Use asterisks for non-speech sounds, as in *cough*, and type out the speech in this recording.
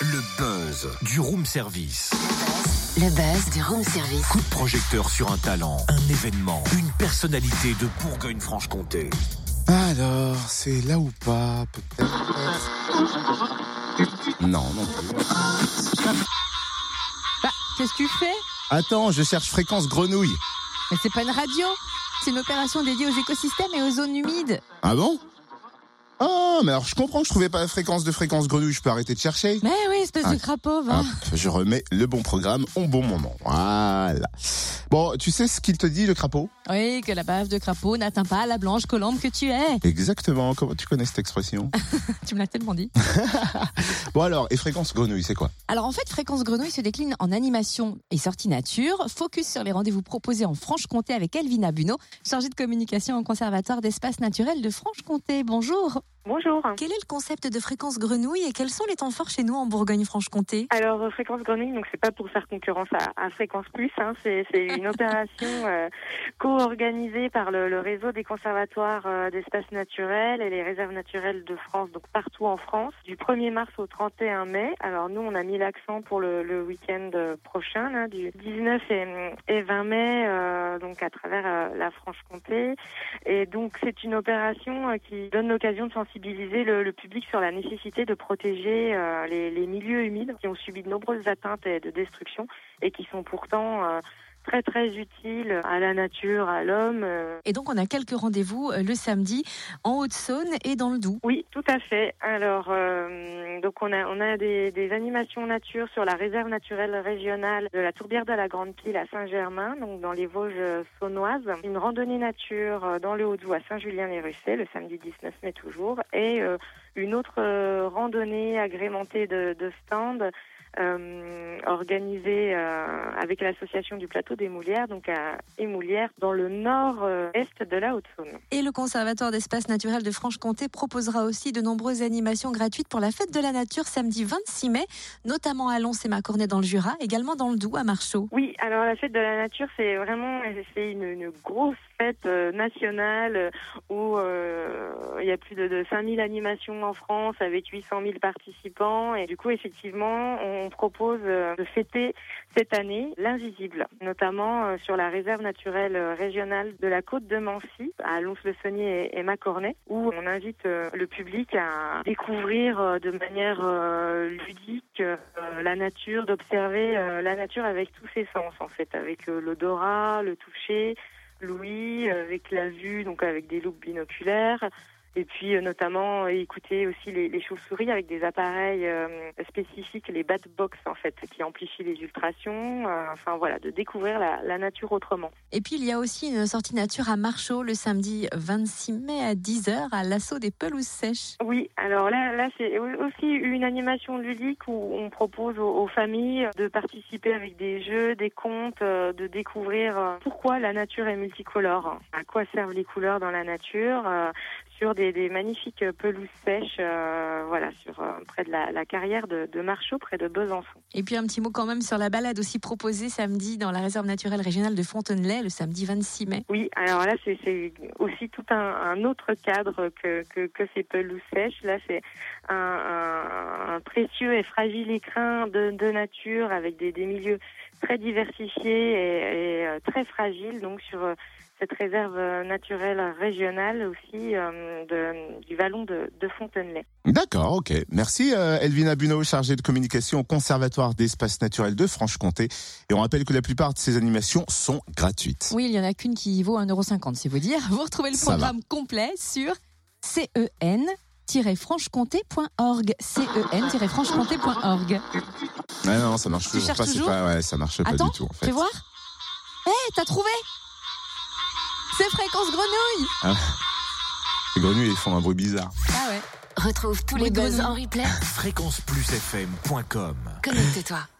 Le buzz du room service. Le buzz du room service. Coup de projecteur sur un talent, un événement, une personnalité de Bourgogne-Franche-Comté. Alors, c'est là ou pas Peut-être? Non, non plus. Bah, qu'est-ce que tu fais? Attends, je cherche fréquence grenouille. Mais c'est pas une radio. C'est une opération dédiée aux écosystèmes et aux zones humides. Ah bon? Ah, mais alors je comprends que je trouvais pas la fréquence de fréquence grenouille, je peux arrêter de chercher. Mais oui, espèce Ah. de crapaud, va. Hop, je remets le bon programme au bon moment. Voilà. Bon, tu sais ce qu'il te dit, le crapaud? Oui, que la bave de crapaud n'atteint pas la blanche colombe que tu es. Exactement. Comment tu connais cette expression? *laughs* Tu me l'as tellement dit. *laughs* Bon alors, et fréquence grenouille, c'est quoi? Alors en fait, Fréquence Grenouille se décline en animation et sortie nature. Focus sur les rendez-vous proposés en Franche-Comté avec Elvina Buneau, chargée de communication au Conservatoire d'espace naturel de Franche-Comté. Bonjour. Bonjour. Quel est le concept de Fréquence Grenouille et quels sont les temps forts chez nous en Bourgogne-Franche-Comté? Alors euh, Fréquence Grenouille, donc c'est pas pour faire concurrence à, à Fréquence Plus, hein, c'est c'est une opération euh, co-organisée par le, le réseau des conservatoires euh, d'espaces naturels et les réserves naturelles de France, donc partout en France, du 1er mars au 31 mai. Alors nous, on a mis l'accent pour le, le week-end euh, prochain, là, du 19 et, et 20 mai, euh, donc à travers euh, la Franche-Comté. Et donc c'est une opération qui donne l'occasion de sensibiliser le, le public sur la nécessité de protéger les, les milieux humides qui ont subi de nombreuses atteintes et de destruction et qui sont pourtant euh, très très utiles à la nature, à l'homme. euh. Et donc on a quelques rendez-vous euh, le samedi en Haute-Saône et dans le Doubs. Oui, tout à fait. Alors, euh, donc on a on a des, des animations nature sur la réserve naturelle régionale de la Tourbière de la Grande Pile à Saint-Germain, donc dans les Vosges euh, saunoises. Une randonnée nature dans le Haut-Doubs à Saint-Julien-les-Russets, le samedi 19 mai toujours, et euh, une autre euh, randonnée agrémentée de, de stands euh, organisée euh, avec l'association du plateau des Moulières, donc à Émoulières, dans le nord-est de la Haute-Saône. Et le Conservatoire d'espace naturel de Franche-Comté proposera aussi de nombreuses animations gratuites pour la fête de la nature samedi 26 mai, notamment à Lons et Macornet dans le Jura, également dans le Doubs à Marchaux. Oui, alors la fête de la nature, c'est vraiment c'est une, une grosse fête euh, nationale euh, où euh, il y a plus de, de 5000 animations en France avec 800 000 participants. Et du coup effectivement on propose de fêter cette année l'invisible, notamment sur la réserve naturelle régionale de la côte de Mancy à Lons-le-Saunier et, Macornet où on invite le public à découvrir de manière ludique la nature, d'observer la nature avec tous ses sens en fait, avec l'odorat, le toucher, l'ouïe, avec la vue, donc avec des loupes binoculaires. Et puis euh, notamment écouter aussi les, les chauves-souris avec des appareils euh, spécifiques, les bat box en fait, qui amplifient les ultrations. Euh, enfin voilà, de découvrir la, la nature autrement. Et puis il y a aussi une sortie nature à Marchaux le samedi 26 mai à 10h à l'assaut des pelouses sèches. Oui, alors là, là c'est aussi une animation ludique où on propose aux, aux familles de participer avec des jeux, des contes, de découvrir pourquoi la nature est multicolore, à quoi servent les couleurs dans la nature, sur des, des magnifiques pelouses sèches, euh, voilà, sur euh, près de la, la carrière de, de Marchaux, près de Besançon. Et puis un petit mot quand même sur la balade aussi proposée samedi dans la réserve naturelle régionale de Fontenay le samedi 26 mai. Oui, alors là, c'est c'est aussi tout un, un autre cadre que, que, que ces pelouses sèches. Là, c'est un, un- un précieux et fragile écrin de, de nature avec des, des milieux très diversifiés et, et, euh, très fragiles. Donc, sur euh, cette réserve naturelle régionale aussi euh, de, du vallon de, de Fontenay. D'accord, ok. Merci euh, Elvina Buneau, chargée de communication au Conservatoire d'espace naturel de Franche-Comté. Et on rappelle que la plupart de ces animations sont gratuites. Oui, il y en a qu'une qui vaut 1,50€, c'est vous dire. Vous retrouvez le Ça va. programme complet sur cen-franchecomté.org. cen-franchecomté.org. Ouais, non, ça marche toujours cherches pas. toujours pas, ouais, ça marche pas Attends, du tout en fait. fais voir. Hé, t'as trouvé? C'est Fréquence Grenouille Les grenouilles, ils font un bruit bizarre. Ah ouais. Retrouve tous Oui, les buzz en replay. Fréquenceplusfm.com Connecte-toi.